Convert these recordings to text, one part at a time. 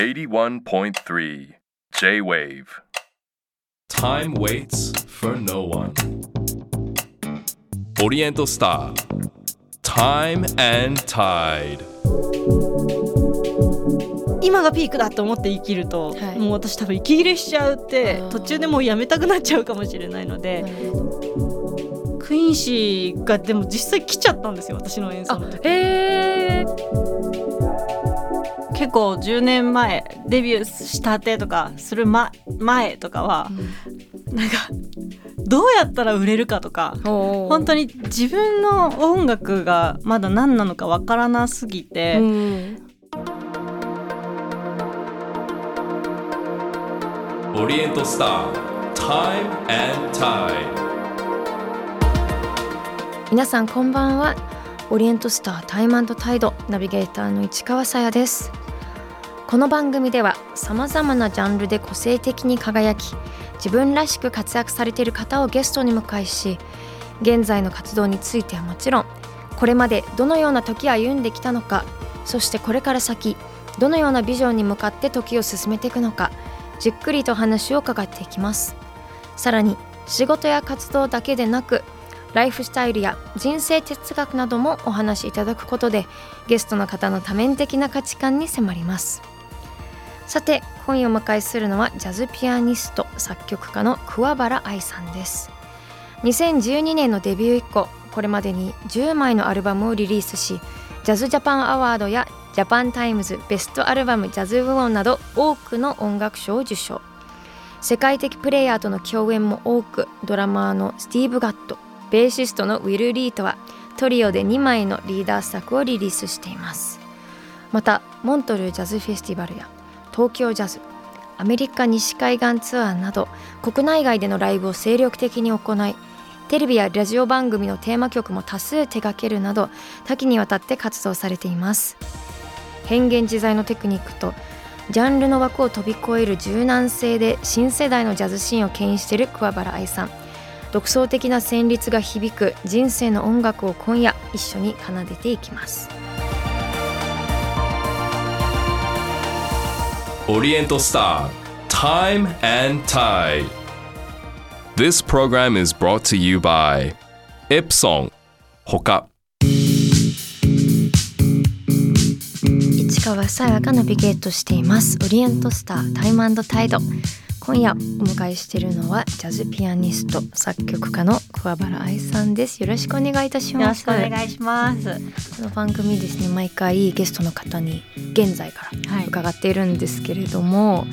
81.3 J-Wave. Time waits for no one. Oriental Star. Time and Tide. 今がピークだと思って生きると、はい。もう私多分息切れしちゃうって途中でもうやめたくなっちゃうかもしれないので。クイーンシーがでも実際来ちゃったんですよ私の演奏の時。え結構10年前デビューしたてとかする、ま、前とかはなんかどうやったら売れるかとか本本当に自分の音楽がまだ何なのかわからなすぎて、うん、Oriental Star. Time and Tide. 皆さんこんばんはオリエントスタータイムタイドナビゲーターの市川さやですこの番組ではさまざまなジャンルで個性的に輝き自分らしく活躍されている方をゲストに迎えし現在の活動についてはもちろんこれまでどのような時を歩んできたのかそしてこれから先どのようなビジョンに向かって時を進めていくのかじっくりと話を伺っていきます。さらに仕事や活動だけでなくライフスタイルや人生哲学などもお話しいただくことでゲストの方の多面的な価値観に迫ります。さて今夜お迎えするのはジャズピアニスト作曲家の桑原愛さんです。2012年のデビュー以降これまでに10枚のアルバムをリリースしジャズジャパンアワードやジャパンタイムズベストアルバムジャズ部門など多くの音楽賞を受賞。世界的プレイヤーとの共演も多くドラマーのスティーブ・ガットベーシストのウィル・リートはトリオで2枚のリーダー作をリリースしています。またモントルジャズフェスティバルや東京ジャズアメリカ西海岸ツアーなど国内外でのライブを精力的に行いテレビやラジオ番組のテーマ曲も多数手掛けるなど多岐にわたって活動されています。変幻自在のテクニックとジャンルの枠を飛び越える柔軟性で新世代のジャズシーンを牽引している桑原愛さん。独創的な旋律が響く人生の音楽を今夜一緒に奏でていきます。オリエントスター Time and Tide. This program is brought to you by Epson. 他市川さやがナビゲートしていますオリエントスタータイムタイド今夜お迎えしているのはジャズピアニスト作曲家の桑原愛さんです。よろしくお願いいたしよろしますくお願いします。この番組ですね毎回ゲストの方に現在からはい。伺っているんですけれども、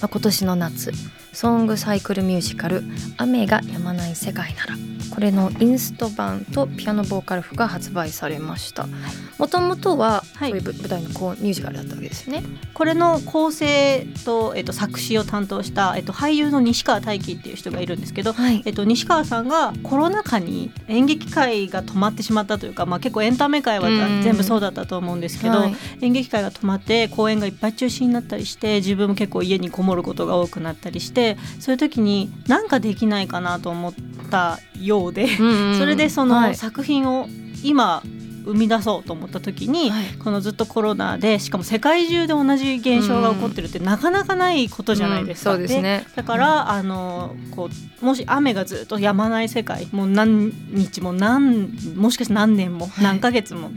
まあ、今年の夏ソングサイクルミュージカル「雨が止まない世界なら」これのインスト版とピアノボーカル譜が発売されました。もともとははい。そういう舞台のこうミュージカルだったわけですよね、これの構成と、えっと、作詞を担当した、えっと、俳優の西川大輝っていう人がいるんですけど、はい。えっと、西川さんがコロナ禍に演劇界が止まってしまったというか、まあ、結構エンタメ界はうん。全部そうだったと思うんですけど、はい。演劇界が止まって公演がいっぱい中止になったりして自分も結構家にこもることが多くなったりしてそういう時に何かできないかなと思ったようで、それでそのはい作品を今生み出そうと思った時に、はいこのずっとコロナでしかも世界中で同じ現象が起こってるってなかなかないことじゃないですか。うんそうですねだから、あのこうもし雨がずっと止まない世界もう何日も何もしかして何年もはい何ヶ月も。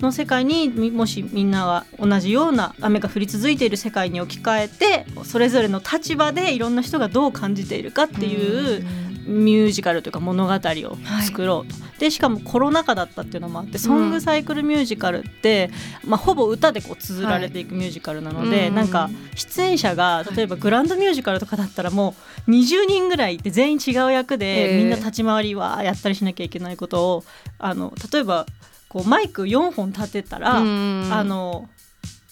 の世界にみもしみんなが同じような雨が降り続いている世界に置き換えてそれぞれの立場でいろんな人がどう感じているかっていうミュージカルというか物語を作ろうと、でしかもコロナ禍だったっていうのもあって、ソングサイクルミュージカルって、まあ、ほぼ歌でこう綴られていくミュージカルなので、うん。なんか出演者が例えばグランドミュージカルとかだったらもう20人ぐらいいて全員違う役へでー。みんな立ち回りはやったりしなきゃいけないことをあの例えばこうマイク4本立てたら、うん。あの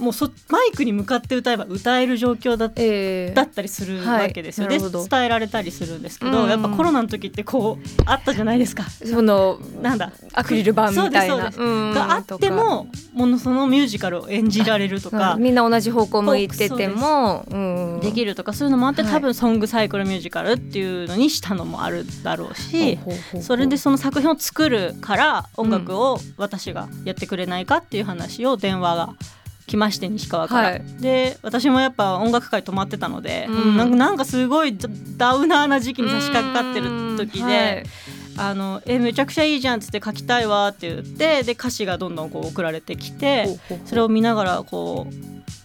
もうそマイクに向かって歌えば歌える状況だったえーだったりするわけですよ、ではい伝えられたりするんですけど、うん。やっぱコロナの時ってこうあったじゃないですか。そのなんだ？アクリル板みたいな。があってもものそのミュージカルを演じられるとかうん。みんな同じ方向向いてても、うん。できるとかそういうのもあって、はい。多分ソングサイクルミュージカルっていうのにしたのもあるだろうし。それでその作品を作るから音楽を私がやってくれないかっていう話を電話が来まして西川から、はい。で私もやっぱ音楽界止まってたので、うん。なんかなんかすごいダダウナーな時期に差し掛かってる時で、あのえめちゃくちゃいいじゃんっつって書きたいわって言ってで歌詞がどんどんこう送られてきてそれを見ながらこう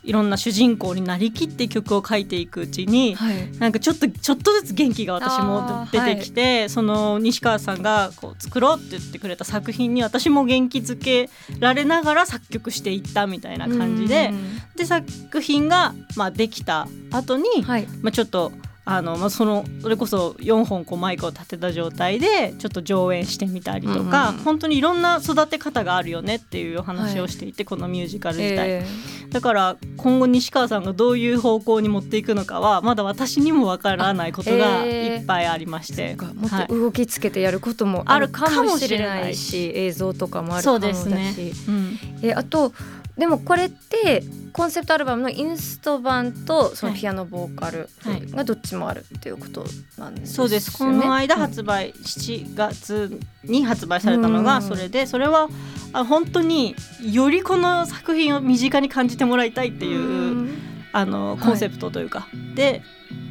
いろんな主人公になりきって曲を書いていくうちに、はい。なんかちょっとちょっとずつ元気が私も出てきて、その西川さんがこう作ろうって言ってくれた作品に私も元気づけられながら作曲していったみたいな感じで、で作品がまあできた後に、はい。まあ、ちょっとあの、まあ、そのそれこそ4本こうマイクを立てた状態でちょっと上演してみたりとか、うん。うん本当にいろんな育て方があるよねっていうお話をしていて、このミュージカル自体。えだから今後西川さんがどういう方向に持っていくのかはまだ私にもわからないことがいっぱいありまして、ー、もっはい。と動きつけてやることもあるかもしれないし,、い映像とかもあるかもだし。ね、うん、えあとでもこれってコンセプトアルバムのインスト版とそのはい。ピアノボーカルはい。がどっちもあるっていうことなんですよね。そうです。この間発売、7月に発売されたのうん。がそれでそれはあ本当によりこの作品を身近に感じてもらいたいっていう、うんあのい。コンセプトというか、で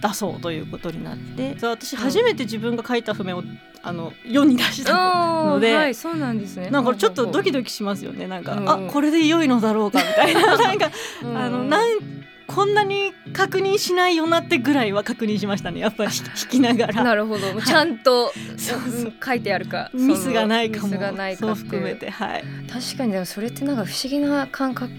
出そうということになって。そう私初めて自分が書いた譜面をあの世に出したので。はいそうなんですね。なんかちょっとドキドドキしますよね。なんか、うん。あこれで良いのだろうかみたいな。なんかキあのなんこんなに確認しないよなってぐらいは確認しましたね。やっぱり弾きながら。なるほど。ちゃんとそうそう。うん書いてあるか。ミスがないかも。ミスがないかそう含めてはい。確かにでもそれってなんか不思議な感覚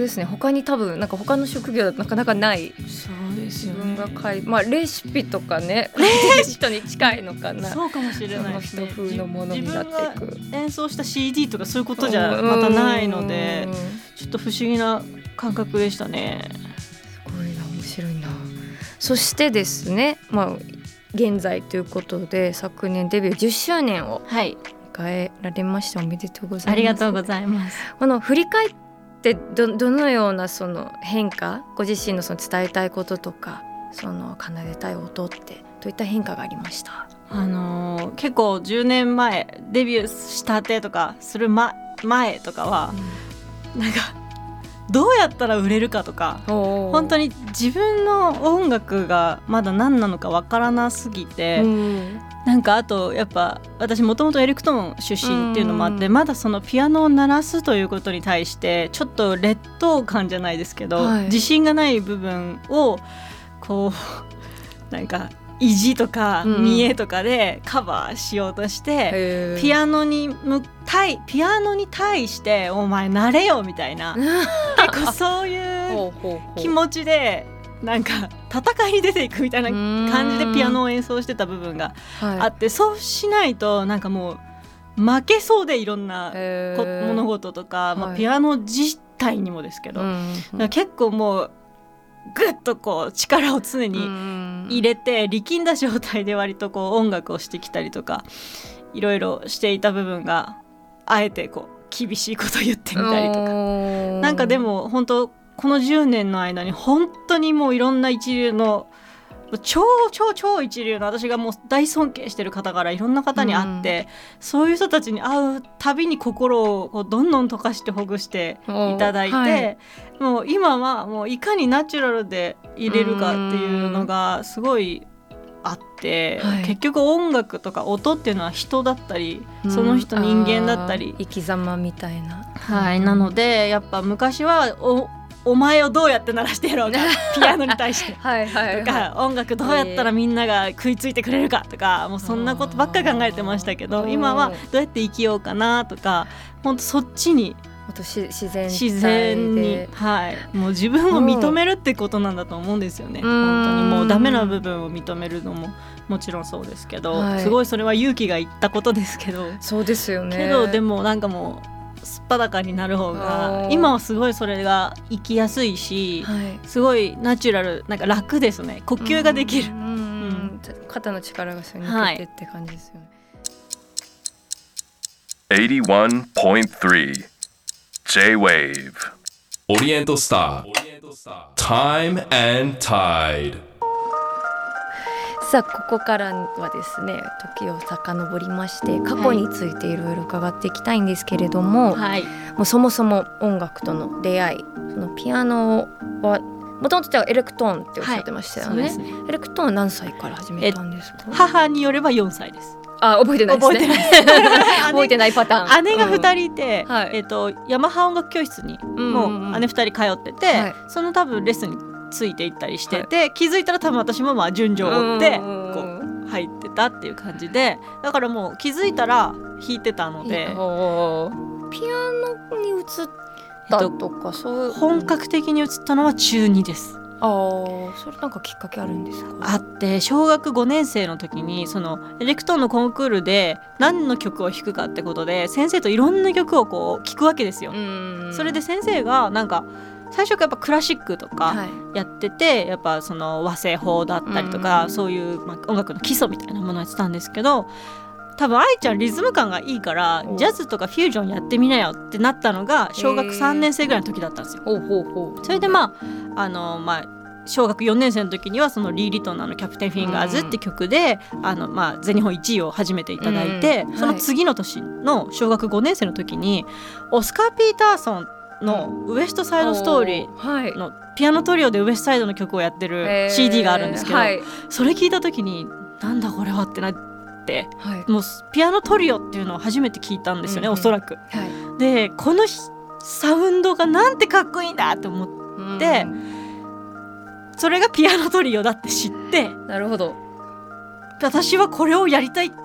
ですね。他に多分なんか他の職業だとなかなかない。そうです自分が書いまあレシピとかね。書いてる人に近いのかな。そうかもしれないですね。風のものになっていく。演奏した CD とかそういうことじゃまたないのでうん。ちょっと不思議な感覚でしたね。すごいな面白いな。そしてですねまあ現在ということで昨年デビュー10周年をはい。迎えられましたおめでとうございます。ありがとうございます。あの振り返ってどどのようなその変化ご自身のその伝えたいこととかその奏でたい音ってどういった変化がありました？あのー結構10年前デビューしたてとかする、ま、前とかはなんかどうやったら売れるかとか本本当に自分の音楽がまだ何なのかわからなすぎて、うんなんかあとやっぱ私もともとエレクトーン出身っていうのもあって、うん。まだそのピアノを鳴らすということに対してちょっと劣等感じゃないですけど、はい。自信がない部分をこうなんか意地とかうん。見栄とかでカバーしようとして、ピアアノに向対ピアノに対して「お前慣れよ」みたいな。結構そういう。気持ちでなんか戦いに出ていくみたいな感じでピアノを演奏してた部分があってそうしないとなんかもう負けそうでいろんなこ物事とか、まあ、はいピアノ自体にもですけど、だから結構もうグッとこう力を常に入れて力んだ状態で割とこう音楽をしてきたりとかいろいろしていた部分があえてこう厳しいこと言ってみたりとか。なんかでも本当この10年の間に本当にもういろんな一流の超超超一流の私がもう大尊敬してる方からいろんな方に会って、そういう人たちに会うたびに心をこうどんどん溶かしてほぐしていただいて、はい。もう今はもういかにナチュラルで入れるかっていうのがすごいあって、はい。結局音楽とか音っていうのは人だったり、その人人間だったり。生き様みたいな。はい、なのでやっぱ昔はおお前をどうやって鳴らしてやろうか？ピアノに対して。はいはいとか音楽どうやったらみんなが食いついてくれるかとかもうそんなことばっかり考えてましたけどうん今はどうやって生きようかなとか本当そっちにもっとし自然自然に、はい、もう自分を認めるってことなんだと思うんですよね。うん。本当にもうダメな部分を認めるのももちろんそうですけど、はい。すごいそれは勇気がいったことですけど、そうですよね。けどでもなんかもうすっぱだかになる方あがー。今はすごいそれが生きやすいし、はい。すごいナチュラルなんか楽ですね。呼吸ができる。うん。肩の力がそれに抜けてって感じですよね、81.3 J-Wave オリエントスター Time and Tide さあここからはですね時を遡りまして過去についていろいろ伺っていきたいんですけれども、はい。もうそもそも音楽との出会いそのピアノはもともとエレクトーンっておっしゃってましたよね,、そうですね。エレクトーンは何歳から始めたんですか？母によれば4歳です。あ覚えてないですね。覚えて覚えてないパターン。姉が2人、人いて、はい。えっとヤマハ音楽教室にもう姉2人通ってて、はい。その多分レッスンについていったりしてて、気づいたら多分私もまあ順序を追ってうんこう入ってたっていう感じで。だからもう気づいたら弾いてたのでピアノに移ったとか、そういう。本格的に移ったのは中2です。ああそれなんかきっかけあるんですか？あって小学5年生の時にそのエレクトーンのコンクールで何の曲を弾くかってことで先生といろんな曲をこう聴くわけですよ。ん。それで先生がなんか最初からやっぱクラシックとかはい。やってて、やっぱその和製法だったりとか、うんそういう、まあ、音楽の基礎みたいなものをやってたんですけど多分愛ちゃんリズム感がいいからおジャズとかフュージョンやってみなよってなったのが小学へー3年生ぐらいの時だったんですよ。それでまああのまあ小学4年生の時にはそのリー・リトンのあの「キャプテン・フィンガーズ」って曲で、あのまあ、全日本1位を初めていただいて、うん。その次の年の小学5年生の時にオスカー・ピーターソンの「ウエスト・サイド・ストーリー」はい。のピアノトリオでウエストサイドの曲をやってる CD があるんですけど、はい。それ聞いた時になんだこれはってなってはい。もうピアノトリオっていうのを初めて聞いたんですよね、うんうんおそらく。はい。でこのひサウンドがなんてかっこいいんだって思ってでそれがピアノトリオだって知ってうんなるほど。私はこれをやりたいって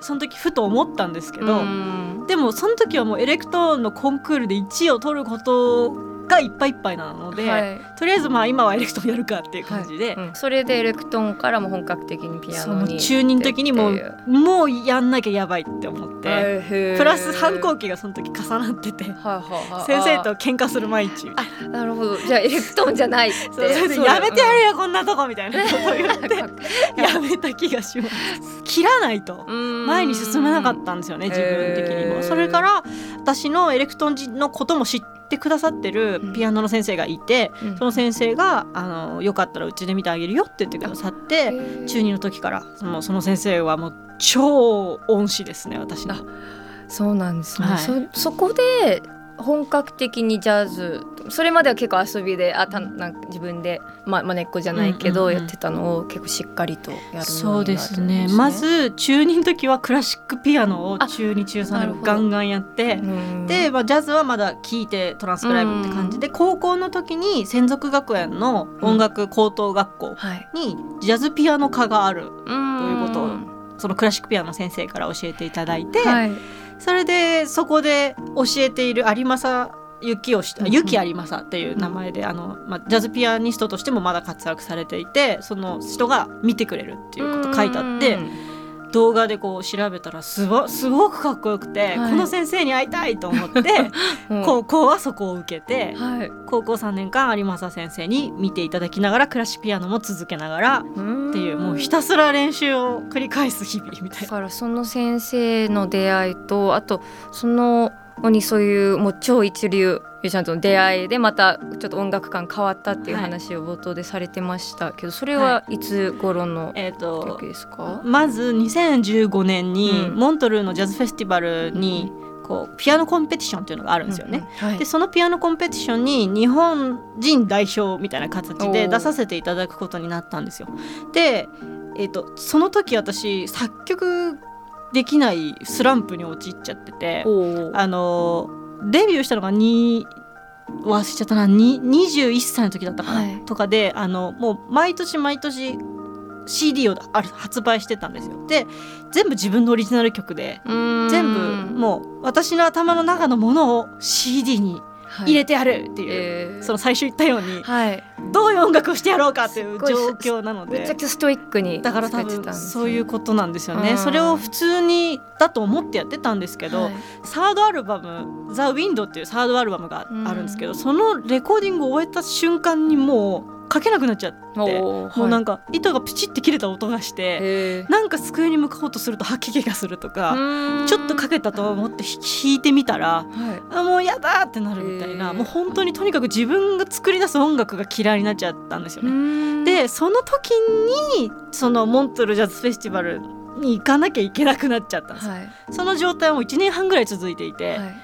その時ふと思ったんですけど、うん。でもその時はもうエレクトーンのコンクールで1位を取ることがいっぱいいっぱいなので、はい。とりあえずまあ今はエレクトーンやるかっていう感じで。うんそれでエレクトーンからも本格的にピアノにその中二の時にももうやんなきゃやばいって思って、プラス反抗期がその時重なっててはいはいはい。先生と喧嘩する毎日あなるほど。じゃあエレクトーンじゃないって。やめてやるよこんなとこみたいなことを言ってうん やめた気がします。切らないと。前に進めなかったんですよね自分的にも。それから私のエレクトーンのことも知ってくださってるピアノの先生がいて、うん。その先生があのよかったらうちで見てあげるよって言ってくださって中2の時からそのその先生はもう超恩師ですね私の。そうなんですね、はい。そそこで本格的にジャズそれまでは結構遊びであたなんか自分でままねっこじゃないけど、やってたのを結構しっかりとやるそうですね。まず中2の時はクラシックピアノをあ中2中3なるほど。でガンガンやってうん。で、まあ、ジャズはまだ聴いてトランスクライブって感じで、高校の時に専属学園の音楽高等学校はい。にジャズピアノ科があるどういうことをそのクラシックピアノの先生から教えていただいて、はいそれでそこで教えている有正幸をしうんうん。ゆき有正っていう名前で、あのまあ、ジャズピアニストとしてもまだ活躍されていてその人が見てくれるっていうこと書いてあって動画でこう調べたらすごすごくかっこよくて、はい。この先生に会いたいと思って うん。高校はそこを受けてはい。高校3年間有正先生に見ていただきながらクラシックピアノも続けながらっていうもうひたすら練習を繰り返す日々みたいな。だからその先生の出会いとあとその後にそういうもう超一流ミュージシャンとの出会いでまたちょっと音楽感変わったっていうはい。話を冒頭でされてましたけどそれはい。つ頃のえー、と時ですか、まず2015年にうん。モントルーのジャズフェスティバルにこうピアノコンペティションっていうのがあるんですよね。うんうんはい。でそのピアノコンペティションに日本人代表みたいな形で出させていただくことになったんですよ。で、えー、とその時私作曲できないスランプに陥っちゃっててあのデビューしたのがに忘れちゃったな。に21歳の時だったかな、はい。とかであのもう毎年毎年 CD をある発売してたんですよ。で全部自分のオリジナル曲で全全部もう私の頭の中のものを CD に入れてやるっていう、えー。その最初言ったように。はいどういう音楽をしてやろうかっていう状況なので。めちゃくちゃストイックにだから多分そういうことなんですよね。うん。それを普通にだと思ってやってたんですけど、はい。サードアルバム「ザ・ウィンドっていうサードアルバムがあるんですけど、そのレコーディングを終えた瞬間にもう書けなくなっちゃっておーもうなんかか糸がプチって切れた音がしてなんか机に向かおうとすると吐き気がするとうかちょっとかけたと思ってひ引いてみたらはい。あもうやだってなるみたいなもう本当にとにかく自分が作り出す音楽が嫌いになっちゃったんですよね。ででその時にそのモントルジャズフェスティバルに行かなきゃいけなくなっちゃったんですよ。はい。その状態はもう1年半ぐらい続いていて、はい。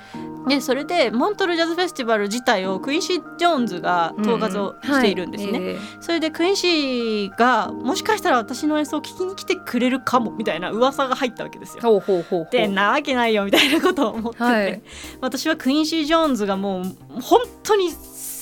でそれでモントルジャズフェスティバル自体をクインシー・ジョーンズが統括をしているんですね、はい。えそれでクインシーがもしかしたら私の演奏を聞きに来てくれるかもみたいな噂が入ったわけですよ。でなわけないよみたいなことを思ってて、はい。私はクインシー・ジョーンズがもう本当に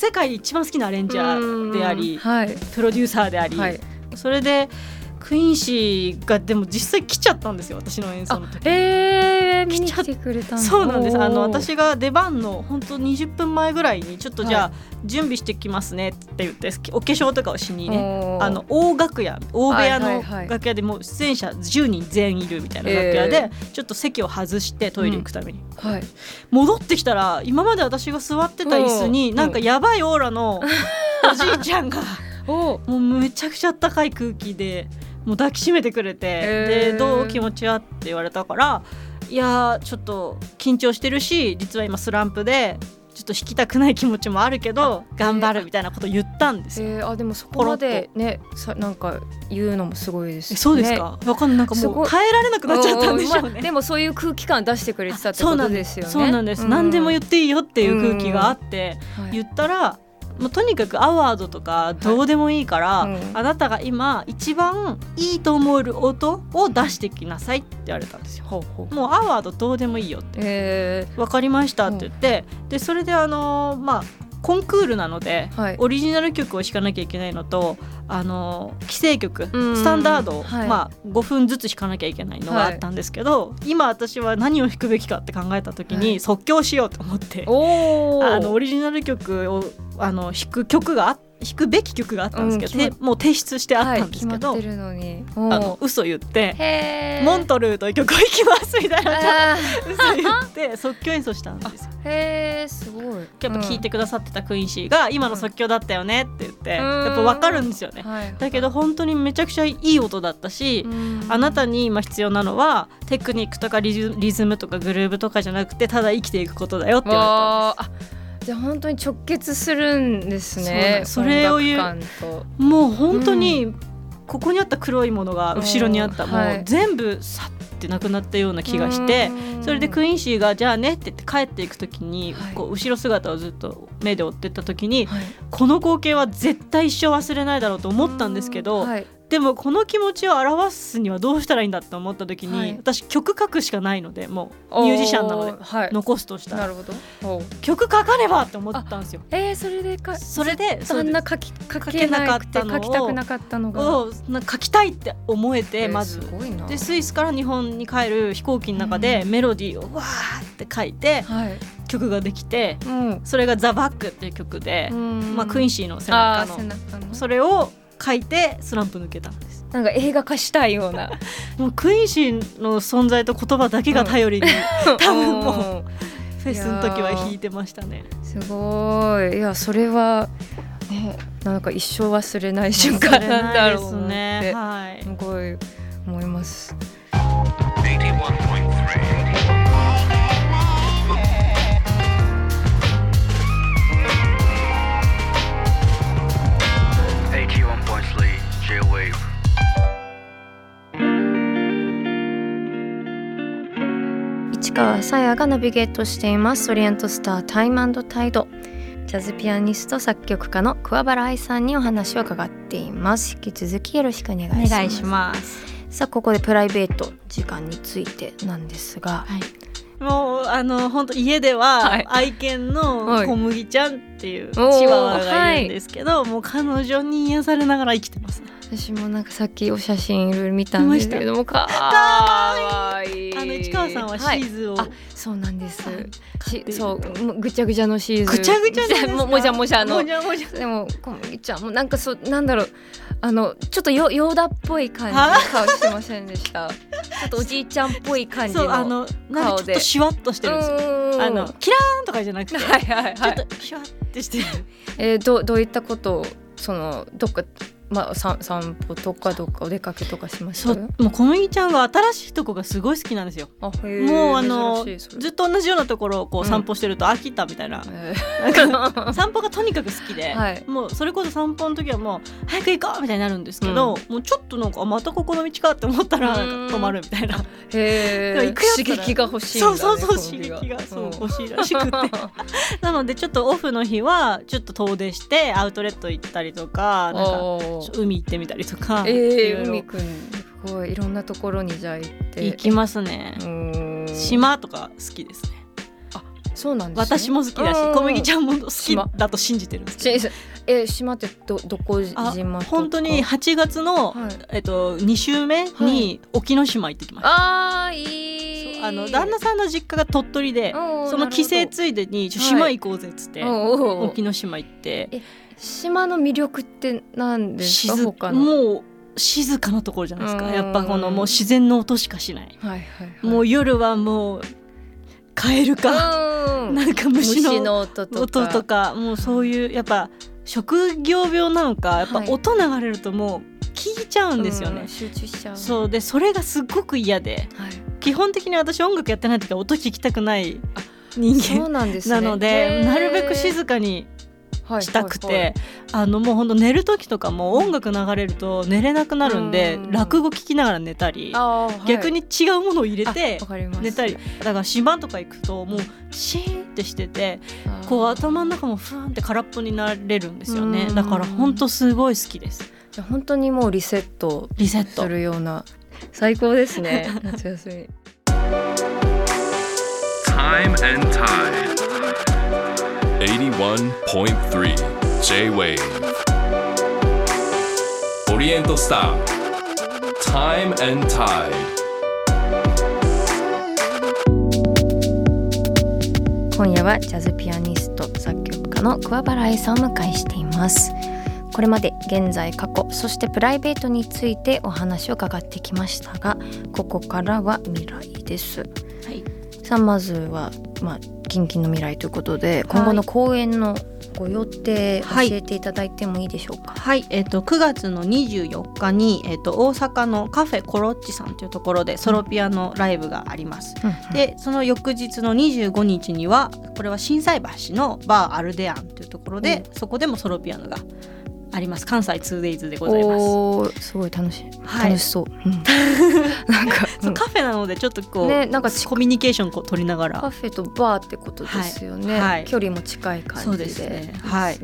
世界で一番好きなアレンジャーでありはい。プロデューサーであり、はい。それでクインシーがでも実際来ちゃったんですよ私の演奏の時。えー、来ちゃ来てくれたそうなんです。あの私が出番の本当20分前ぐらいにちょっとじゃあ、準備してきますねって言ってお化粧とかをしにねあの大楽屋大部屋のはいはいはい。楽屋でもう出演者10人全員いるみたいな楽屋で、ちょっと席を外してトイレ行くために、はい。戻ってきたら今まで私が座ってた椅子にうん。なんかやばいオーラのおじいちゃんが おもうめちゃくちゃあったかい空気でもう抱きしめてくれて、でどう気持ちはって言われたからいやーちょっと緊張してるし実は今スランプでちょっと弾きたくない気持ちもあるけど頑張るみたいなこと言ったんですよ。えー、あでもそこまでねさなんか言うのもすごいです、えね、そうですか、わかんない。なんかもう耐えられなくなっちゃったんでしょうね。まあでもそういう空気感出してくれてたってこそうなんでとですすよね。そうなんです、何でも言っていいよっていう空気があって、はい。言ったら、まあ、とにかくアワードとかどうでもいいから、うん。あなたが今一番いいと思える音を出してきなさいって言われたんですよ。ほうほう。もうアワードどうでもいいよって。え分かりましたって言って、でそれであのーまあコンクールなので、はい。オリジナル曲を弾かなきゃいけないのとあのー既成曲うん。スタンダードを、はい。まあ、5分ずつ弾かなきゃいけないのがあったんですけど、今私は何を弾くべきかって考えた時に、はい。即興しようと思って。あのオリジナル曲をあの弾く曲があ弾くべき曲があったんですけど、うんもう提出してあったんですけど、はい、あの嘘言ってへ「モントルーという曲を弾きます」みたいな。あ嘘言って即興演奏したんですよ。ーへえすごい。やっぱ聞いてくださってたクイーンシーが「今の即興だったよね」って言って、うん。やっぱ分かるんですよね。はい。だけど本当にめちゃくちゃいい音だったし、うん。あなたに今必要なのはテクニックとかリズリズムとかグルーブとかじゃなくてただ生きていくことだよって言われたんです。じゃあ本当に直結するんですねそれを言うもう本当にここにあった黒いものが後ろにあった、もうんはい。う全部さってなくなったような気がして、うん。それでクイーンシーが「じゃあね」って言って帰っていく時に、はい。こう後ろ姿をずっと目で追ってった時に、はい。この光景は絶対一生忘れないだろうと思ったんですけど、はいでもこの気持ちを表すにはどうしたらいいんだって思った時に、はい。私曲書くしかないのでもうミュージシャンなので残すとしたら。なるほど。曲書かねばって思ったんですよ。えー、それでかそれでそんな書き書けなかったのを書きたくなかったのが。書きたいって思えて、えーまず。すごいな。でスイスから日本に帰る飛行機の中でメロディーをわーって書いてはい。曲ができてうん。それが「ザ・バックっていう曲で、まあ、クイーンシーの背中の。それを書いてスランプ抜けたんです。なんか映画化したいような。もうクイーンシーの存在と言葉だけが頼りに、多分もううん。フェスの時は弾いてましたね。すごい。いやそれはねなんか一生忘れない瞬間なんだろうねなはい。すごい思います市川さやがナビゲートしています。オリエントスタータイムタイド。ジャズピアニスト作曲家の桑原愛さんにお話を伺っています。引き続きよろしくお願いします。ますさあここでプライベート時間についてなんですが。もうあの本当家でははい。愛犬のはい小麦ちゃんっていうチワワがいるんですけど、もう彼女に癒されながら生きてますね。私もなんかさっきお写真いろいろ見たんですけれどもかわいい川さんはシはい。ーズを、あそうなんです。そうぐちゃぐちゃのシーズン。ぐちゃぐちゃなんですか？ももじゃもじゃの。もじゃもじゃでも小麦ちゃんもなんかそうなんだろう。あのちょっとよヨーダっぽい感じのは？顔してませんでした？ちょっとおじいちゃんっぽい感じのそうあのなんかちょっとシュワッとしてるんですよ。うん。あのキラーンとかじゃなくて、はいはいはい。ちょっとシュワッてしてる。えー、どうどういったことをそのどっかまあ散散歩とかどっかお出かけとかしました？そうもう小麦ちゃんが新しいとこがすごい好きなんですよ。もうあのずっと同じようなところをこううん。散歩してると飽きたみたいな、へなんか散歩がとにかく好きで、はい。もうそれこそ散歩の時はもう早く行こうみたいになるんですけど、もうちょっとなんかあまたここの道かって思ったらうん。なんか止まるみたいな。へでも行くよ刺激が欲しいんだねそうそうそう刺激。がそううん欲しいらしくて。なのでちょっとオフの日はちょっと遠出してアウトレット行ったりとかなんか海行ってみたりとか、えー、海くんすごいいろんなところにじゃあ行って。行きますね、島とか好きですね。そうなんです、ね、私も好きだしうん。小麦ちゃんも好き島だと信じてるんですけど。しえ島ってどどこあ島本当に8月の、はい。えっと、2週目に沖ノ島行ってきました、あーいい。あの旦那さんの実家が鳥取でその帰省ついでに島行こうぜっつって、どおーおー。沖ノ島行って。え島の魅力って何ですか？静他の。もう静かなところじゃないですか。うん。やっぱこのもう自然の音しかしない。はいはいはい。もう夜はもうカエルか、うん。なんか虫の音とか。音とか。もうそういうやっぱ職業病なのかやっぱはい。音流れるともう聞いちゃうんですよね、うん集中しちゃう。そう。でそれがすっごく嫌で。はい。基本的に私音楽やってない時は音聞きたくない人間なんですね。なので、なるべく静かにしたくて、あのもうほんと寝る時とかも音楽流れると寝れなくなるんで、うん。落語聞きながら寝たり、はい。逆に違うものを入れてあわかります。寝たり。だから島とか行くともうシーンってしててこう頭の中もふーんって空っぽになれるんですよね。うん。だからほんとすごい好きです。じゃあ本当にもうリセットリセット。するような最高ですね。夏休み。Time and Tide 81.3 J-Wave オリエントスター Time and Tide. 今夜はジャズピアニスト作曲家の桑原愛さんをお迎えしています。これまで現在過去そしてプライベートについてお話を伺ってきましたがここからは未来です。はい。さあまずはまあ近々の未来ということで今後の公演のご予定教はい。えていただいてもいいでしょうか、はい、えっ、と9月の24日にえっ、と大阪のカフェコロッチさんというところでソロピアノライブがあります。うんでその翌日の25日にはこれは心斎橋のバーアルデアンというところで、そこでもソロピアノがあります。関西 2days でございます。すごい楽しい、はい。楽しそう、うん。なんか、そうカフェなのでちょっとこう、ねなんかちコミュニケーションこう取りながら。カフェとバーってことですよね、はい。はい。距離も近い感じで。そうですね。はい。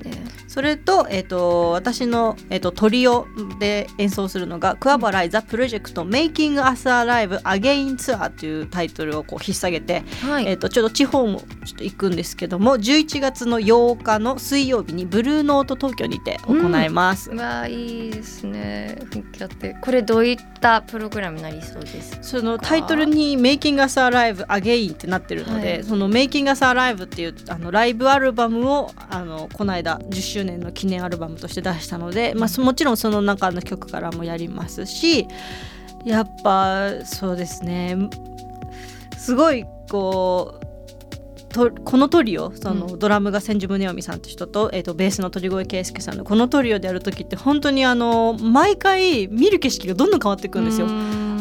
それと,、えっと私の、えっとトリオで演奏するのが「桑原イザ・プロジェクト Making Us Alive Again Tour」というタイトルをこう引っ提げて、はい、えっとちょっと地方もちょっと行くんですけども11月の8日の水曜日にブルーノート東京にて行います。うわいいですね。雰囲気あって。これどういったプログラムになりそうですそのタイトルに「Making Us Alive Again」ってなってるので、はい。その「Making Us Alive」っていうあのライブアルバムをあのこの間10周年の記念アルバムとして出したので、まあ、そもちろんその中の曲からもやりますしやっぱそうですね。すごいこうとこのトリオその、うドラムが千住宗臣さんって人と,、えー、とベースの鳥越圭介さんのこのトリオでやる時って本当にあの毎回見る景色がどんどん変わっていくんですよ。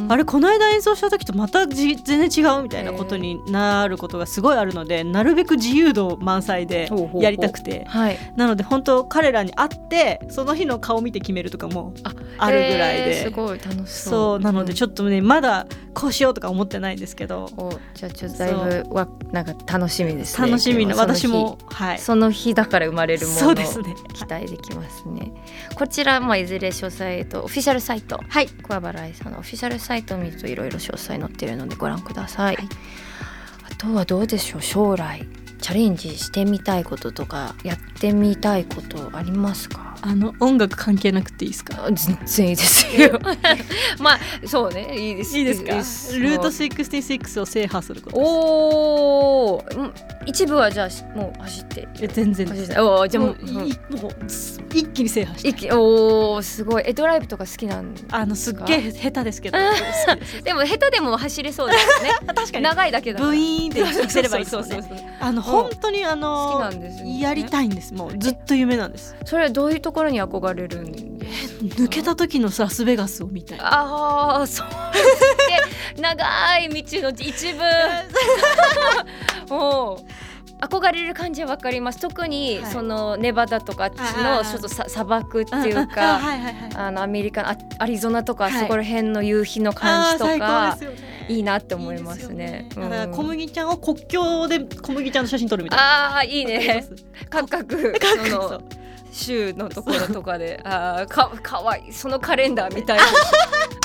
あれれこの間演奏した時とまたじ全然違うみたいなことになることがすごいあるのでなるべく自由度満載でやりたくて。はい。なので本当彼らに会ってその日の顔見て決めるとかもあるぐらいで、えーすごい楽しそう。そうなのでちょっとねまだこうしようとか思ってないんですけど。とじゃあちょっとだいぶわなんか楽しみですね。楽しみな私もはい。その日だから生まれるもの。そうですね。期待できますね。こちら、まあ、いずれ詳細とオフィシャルサイト。はい。桑原愛さんのオフィシャルサイトを見るといろいろ詳細載ってるのでご覧ください、あとはどうでしょう将来チャレンジしてみたい。こととかやってみたいことありますかあの音楽関係なくていいですか？あ全然いいですよ。まあそうねいいです。いいですか？す。ルート66を制覇することです。おおうん一部はじゃあもう走って。え全然走って。おーじゃあもうもういもう一気に制覇して。一気おおすごい。えドライブとか好きなんあのすっげえ下手ですけど。です。でも下手でも走れそうですよね。確かに。長いだけだブイーンって行ければいいですもんね。そうそうそあの本当にあ好きのなんですよね。やりたいんです。もうずっと夢なんです。それはどういうところに憧れるんで。抜けた時のラスベガスを見たい。ああそう。で長い道の一部。もう憧れる感じはわかります。特にはい。そのネバダとかあっちのちょっとさ砂漠っていうあかあのアメリカあアリゾナとかはい。そこら辺の夕日の感じとかいいなって思いますね。小うん。麦ちゃんを国境で小麦ちゃんの写真撮るみたいな。ああいいね。各々そそう。の州のところとかで ああかかわいいそのカレンダーみたい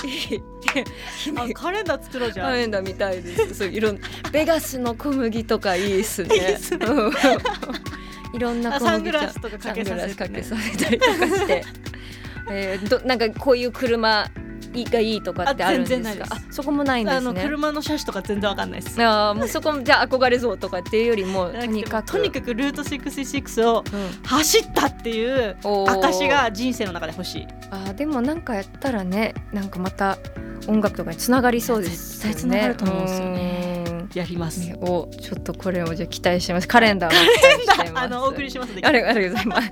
いい あカレンダー作ろうじゃん。カレンダーみたいです。そういろんベガスの小麦とかいいですね。いいですねうんいろんな小麦あサングラスとかかけさせてねサングラスかけさせたりとかして、えー、どなんかこういう車がいいとかってあるんですか？そこもないんであのすね。車の車種とか全然わかんないです。あーもうそこもじゃあ憧れ像とかっていうよりもとにかくとにかくルート66をうん走ったっていう証が人生の中で欲しい。あーでもなんかやったらねなんかまた音楽とかにつながりそうですよね。絶対繋がると思うんですよね。やります。ねおちょっとこれをじゃあ期待してます。カレンダーも期待してます。あのお送りします。ありがとうございます。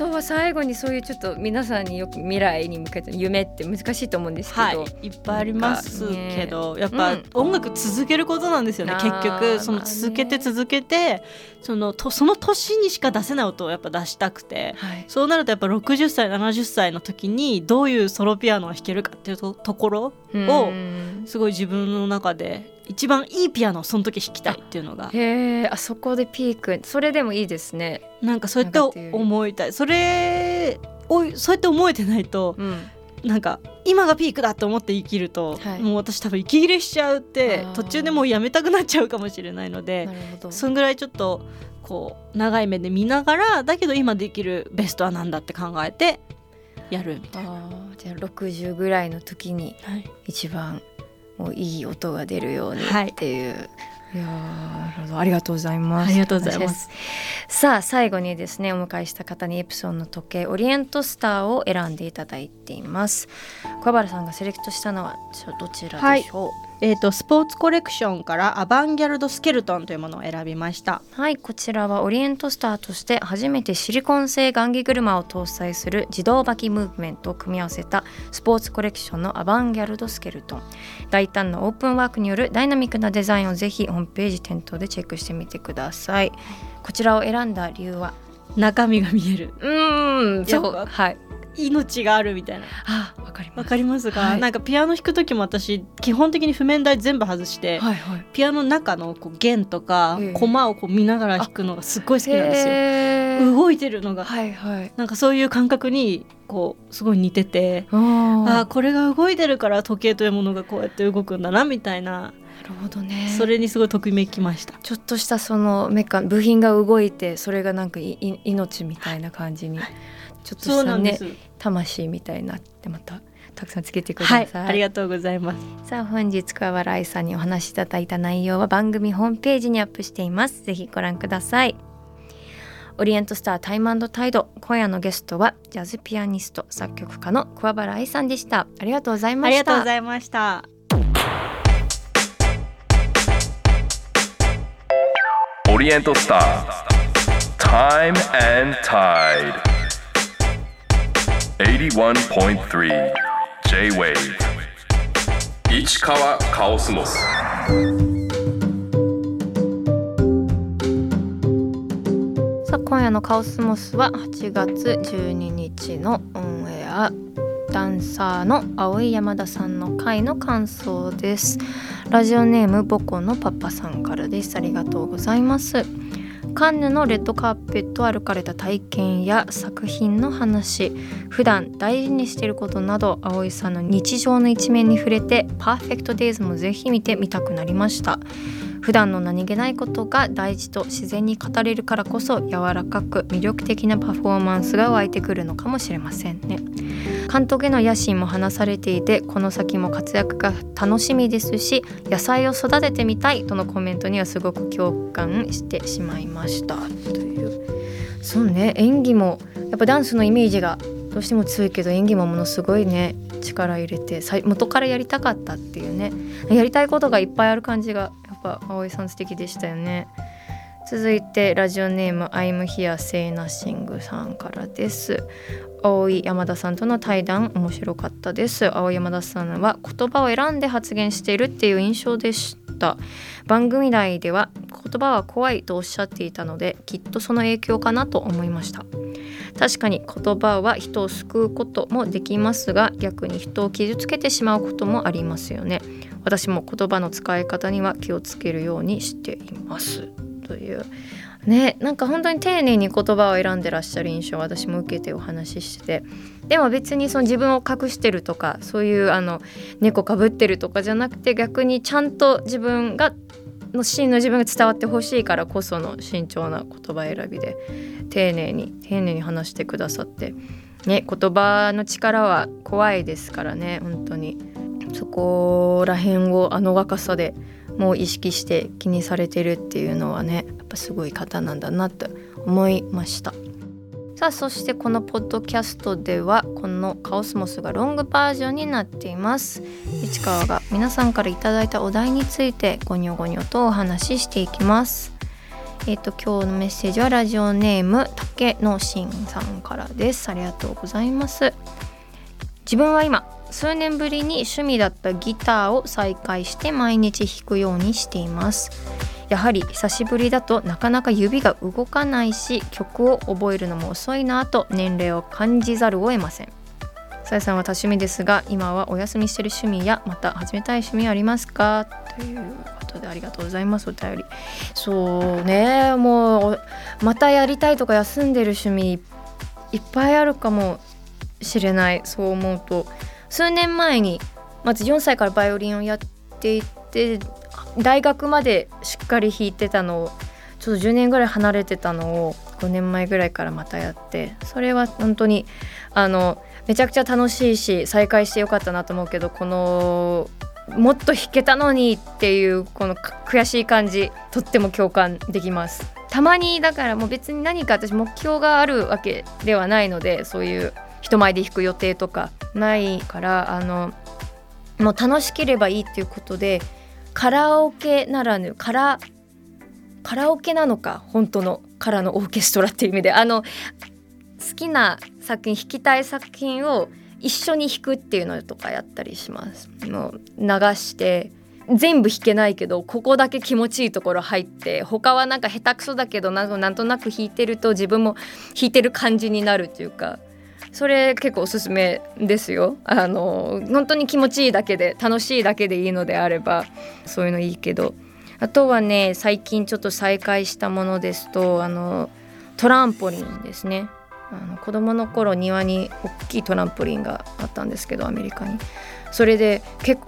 あとは最後にそういうちょっと皆さんによく未来に向けての夢って難しいと思うんですけど、はい、いっぱいありますけど、やっぱうん。音楽続けることなんですよね、あー結局。その続けて続けてそのとその年にしか出せない音をやっぱ出したくて。はい、そうなるとやっぱ60歳70歳の時にどういうソロピアノが弾けるかっていうとところをうん。すごい自分の中で一番いいピアノをその時弾きたいっていうのが。へえあそこでピーク。それでもいいですね。なんかそうやって思いたい。それをそうやって思えてないとうん、なんか今がピークだと思って生きると、はい。もう私多分息切れしちゃうって途中でもうやめたくなっちゃうかもしれないのでなるほど。そんぐらいちょっとこう長い目で見ながらだけど今できるベストは何だって考えてやるみたいな。じゃあ60ぐらいの時にはい。一番もういい音が出るようにはいっていう。いやーなるほどありがとうございます。ありがとうございますさあ最後にですねお迎えした方にエプソンの時計オリエントスターを選んでいただいています。小原さんがセレクトしたのはどちらでしょう？えー、とスポーツコレクションからアバンギャルドスケルトンというものを選びました。はいこちらはオリエントスターとして初めてシリコン製雁木車を搭載する自動履きムーブメントを組み合わせたスポーツコレクションのアバンギャルドスケルトン。大胆なオープンワークによるダイナミックなデザインをぜひホームページ店頭でチェックしてみてください。こちらを選んだ理由は？中身が見える。うーんそうはい命があるみたいな。あわかります。わかりますが、はい。なんかピアノ弾く時も私基本的に譜面台全部外して、はいはい。ピアノの中のこう弦とかええ。コマをこう見ながら弾くのがすっごい好きなんですよ。動いてるのがはいはい。なんかそういう感覚にこうすごい似ててああこれが動いてるから時計というものがこうやって動くんだなみたいな。なるほどね。それにすごいときめきました。ちょっとしたそのメカ部品が動いてそれがなんかいい命みたいな感じに。ちょっとしたね。そうなんです。魂みたいになってまたたくさんつけてくださ。はいい、ありがとうございます。さあ本日桑原愛さんにお話しいただいた内容は番組ホームページにアップしていますぜひご覧くださいオリエントスタータイムタイド今夜のゲストはジャズピアニスト作曲家の桑原愛さんでしたありがとうございまありしたがとうございました。オリエントスター Time and Tide 81.3 J-Wave 市川カオスモス。さあ今夜のカオスモスは8月12日のオンエアダンサーの青井山田さんの回の感想です。ラジオネームボコのパパさんからです。ありがとうございます。カンヌのレッドカーペットを歩かれた体験や作品の話。普段大事にしていることなど葵さんの日常の一面に触れてパーフェクトデイズもぜひ見てみたくなりました。普段の何気ないことが大事と自然に語れるからこそ柔らかく魅力的なパフォーマンスが湧いてくるのかもしれませんね。監督への野心も話されていてこの先も活躍が楽しみですし野菜を育ててみたいとのコメントにはすごく共感してしまいました。というそうね。演技もやっぱダンスのイメージがどうしても強いけど演技もものすごいね。力入れて元からやりたかったっていうね。やりたいことがいっぱいある感じがぱ葵さん素敵でしたよね。続いてラジオネーム I'm here say nothing さんからです。青井山田さんとの対談面白かったです。青井山田さんは言葉を選んで発言しているっていう印象でした。番組内では言葉は怖いとおっしゃっていたのできっとその影響かなと思いました。確かに言葉は人を救うこともできますが逆に人を傷つけてしまうこともありますよね。私も言葉の使い方には気をつけるようにしています。という。ねなんか本当に丁寧に言葉を選んでらっしゃる印象を私も受けてお話しして。でも別にその自分を隠してるとかそういうあの猫かぶってるとかじゃなくて逆にちゃんと自分がの真の自分が伝わってほしいからこその慎重な言葉選びで丁寧に丁寧に話してくださって。ね言葉の力は怖いですからね本当に。そこら辺をあの若さでもう意識して気にされてるっていうのはねやっぱすごい方なんだなって思いました。さあそしてこのポッドキャストではこのカオスモスがロングバージョンになっています。市川が皆さんからいただいたお題についてゴニョゴニョとお話ししていきます。えっ、と今日のメッセージはラジオネーム竹のしんさんからです。ありがとうございます。自分は今数年ぶりに趣味だったギターを再開して毎日弾くようにしています。やはり久しぶりだとなかなか指が動かないし曲を覚えるのも遅いなと年齢を感じざるを得ません。さやさんは多趣味ですが今はお休みしてる趣味やまた始めたい趣味ありますか？ということでありがとうございますお便り。そうねもうまたやりたいとか休んでる趣味いっぱいあるかもしれない。そう思うと数年前にまず4歳からバイオリンをやっていて大学までしっかり弾いてたのをちょっと10年ぐらい離れてたのを5年前ぐらいからまたやってそれは本当にあのめちゃくちゃ楽しいし再開してよかったなと思うけどこのもっと弾けたのにっていうこの悔しい感じとっても共感できます。たまにだからもう別に何か私目標があるわけではないのでそういう人前で弾く予定とかないからあのもう楽しければいいっていうことでカラオケならぬカラカラオケなのか本当のカラのオーケストラっていう意味であの好きな作品弾きたい作品を一緒に弾くっていうのとかやったりします。もう流して全部弾けないけどここだけ気持ちいいところ入って他はなんか下手くそだけどなんとなく弾いてると自分も弾いてる感じになるっていうかそれ結構おすすめですよ。あの本当に気持ちいいだけで楽しいだけでいいのであればそういうのいいけど。あとはね最近ちょっと再開したものですとあのトランポリンですね。あの子供の頃庭に大きいトランポリンがあったんですけどアメリカに。それで結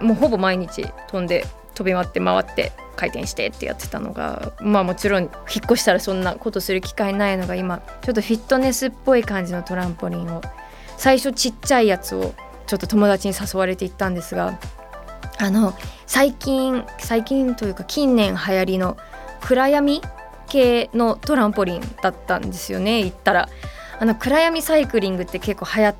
構もうほぼ毎日飛んで飛び回って回って回転してってやってたのがまあもちろん引っ越したらそんなことする機会ないのが今ちょっとフィットネスっぽい感じのトランポリンを最初ちっちゃいやつをちょっと友達に誘われて行ったんですがあの最近最近というか近年流行りの暗闇系のトランポリンだったんですよね行ったら。あの暗闇サイクリングって結構流行っ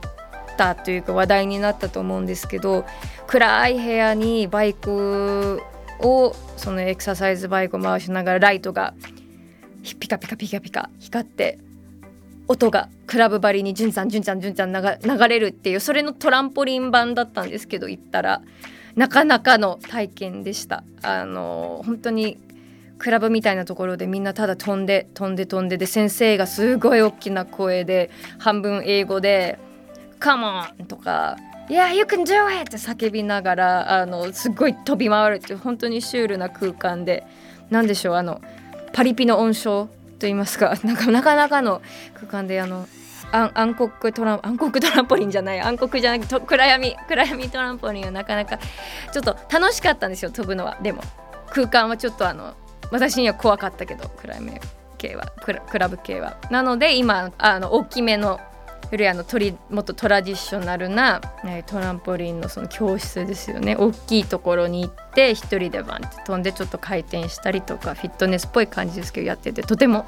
たというか話題になったと思うんですけど暗い部屋にバイクをそのエクササイズバイクを回しながらライトがピカピカピカピカ光って音がクラブ張りにじゅんちゃんじゅんちゃんじゅんちゃん流れるっていうそれのトランポリン版だったんですけど行ったらなかなかの体験でしたあの本当にクラブみたいなところでみんなただ飛んで飛んで飛んでで先生がすごい大きな声で半分英語で「Come on!」とか「Yeah, you can do it!」って叫びながらあのすごい飛び回るっていう本当にシュールな空間で。何でしょうあのパリピの音章と言いますか。なんかなかなかの空間であの暗黒トラン暗黒トランポリンじゃない。暗黒じゃなくて暗闇暗闇トランポリンはなかなかちょっと楽しかったんですよ飛ぶのは。でも空間はちょっとあの私には怖かったけど暗闇系はクラブ系は。なので今あの大きめのよりあのトリもっとトラディショナルな、えトランポリンのその教室ですよね。大きいところに行って1人でバンって飛んでちょっと回転したりとかフィットネスっぽい感じですけどやっててとても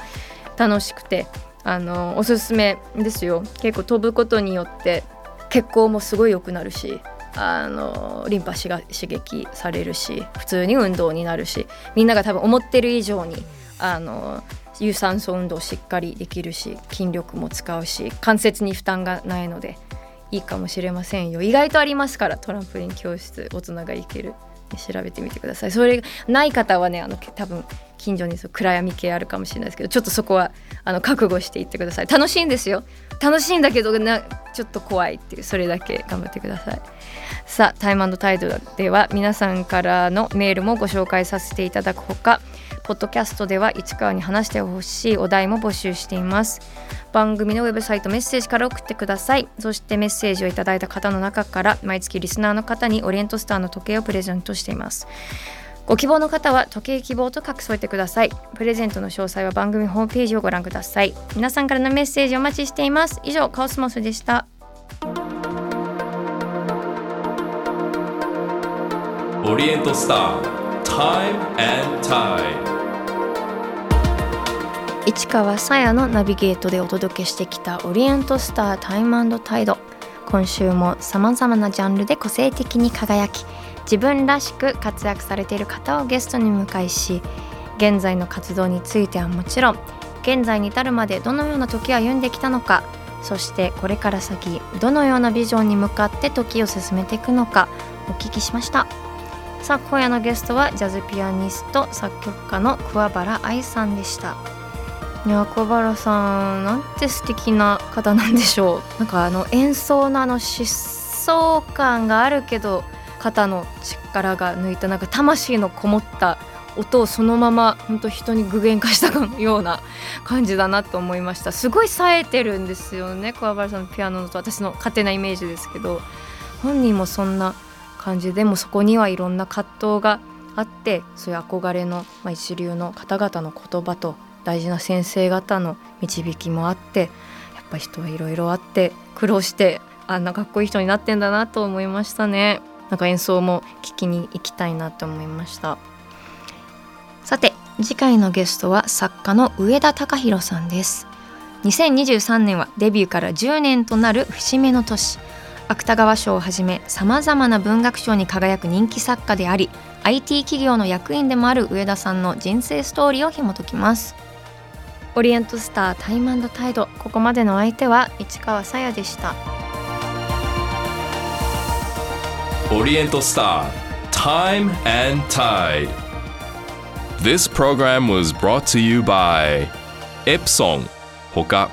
楽しくてあのおすすめですよ。結構飛ぶことによって血行もすごい良くなるしあのリンパが刺激されるし普通に運動になるしみんなが多分思ってる以上にあの有酸素運動しっかりできるし筋力も使うし関節に負担がないのでいいかもしれませんよ意外とありますからトランポリン教室大人が行ける調べてみてくださいそれがない方はねあの多分近所にそう暗闇系あるかもしれないですけどちょっとそこはあの覚悟していってください楽しいんですよ楽しいんだけどなちょっと怖いっていうそれだけ頑張ってくださいさあタイムタイドでは皆さんからのメールもご紹介させていただくほかポッドキャストでは市川に話してほしいお題も募集しています。番組のウェブサイトメッセージから送ってください。そしてメッセージをいただいた方の中から毎月リスナーの方にオリエントスターの時計をプレゼントしています。ご希望の方は時計希望と書き添えてください。プレゼントの詳細は番組ホームページをご覧ください。皆さんからのメッセージお待ちしています。以上カオスモスでした。オリエントスター Time and Tide 市川さやのナビゲートでお届けしてきたオリエントスタータイムタイド。今週もさまざまなジャンルで個性的に輝き自分らしく活躍されている方をゲストに迎えし現在の活動についてはもちろん現在に至るまでどのような時を歩んできたのかそしてこれから先どのようなビジョンに向かって時を進めていくのかお聞きしました。さあ今夜のゲストはジャズピアニスト作曲家の桑原愛さんでした。いや小原さんなんて素敵な方なんでしょうなんかあの演奏のあの疾走感があるけど肩の力が抜いたなんか魂のこもった音をそのまま本当人に具現化したかのような感じだなと思いました。すごい冴えてるんですよね桑原さんのピアノのと私の勝手なイメージですけど本人もそんな感じでもそこにはいろんな葛藤があってそういう憧れの、まあ、一流の方々の言葉と大事な先生方の導きもあってやっぱ人はいろいろあって苦労してあんなかっこいい人になってんだなと思いましたね。なんか演奏も聴きに行きたいなと思いました。さて次回のゲストは作家の上田隆弘さんです。2023年はデビューから10年となる節目の年。芥川賞をはじめさまざまな文学賞に輝く人気作家であり IT 企業の役員でもある上田さんの人生ストーリーを紐解きます。オリエントスタータイムタイドここまでの相手は市川さやでした。オリエントスタータイムタイド。This program was brought to you by エプソンほか。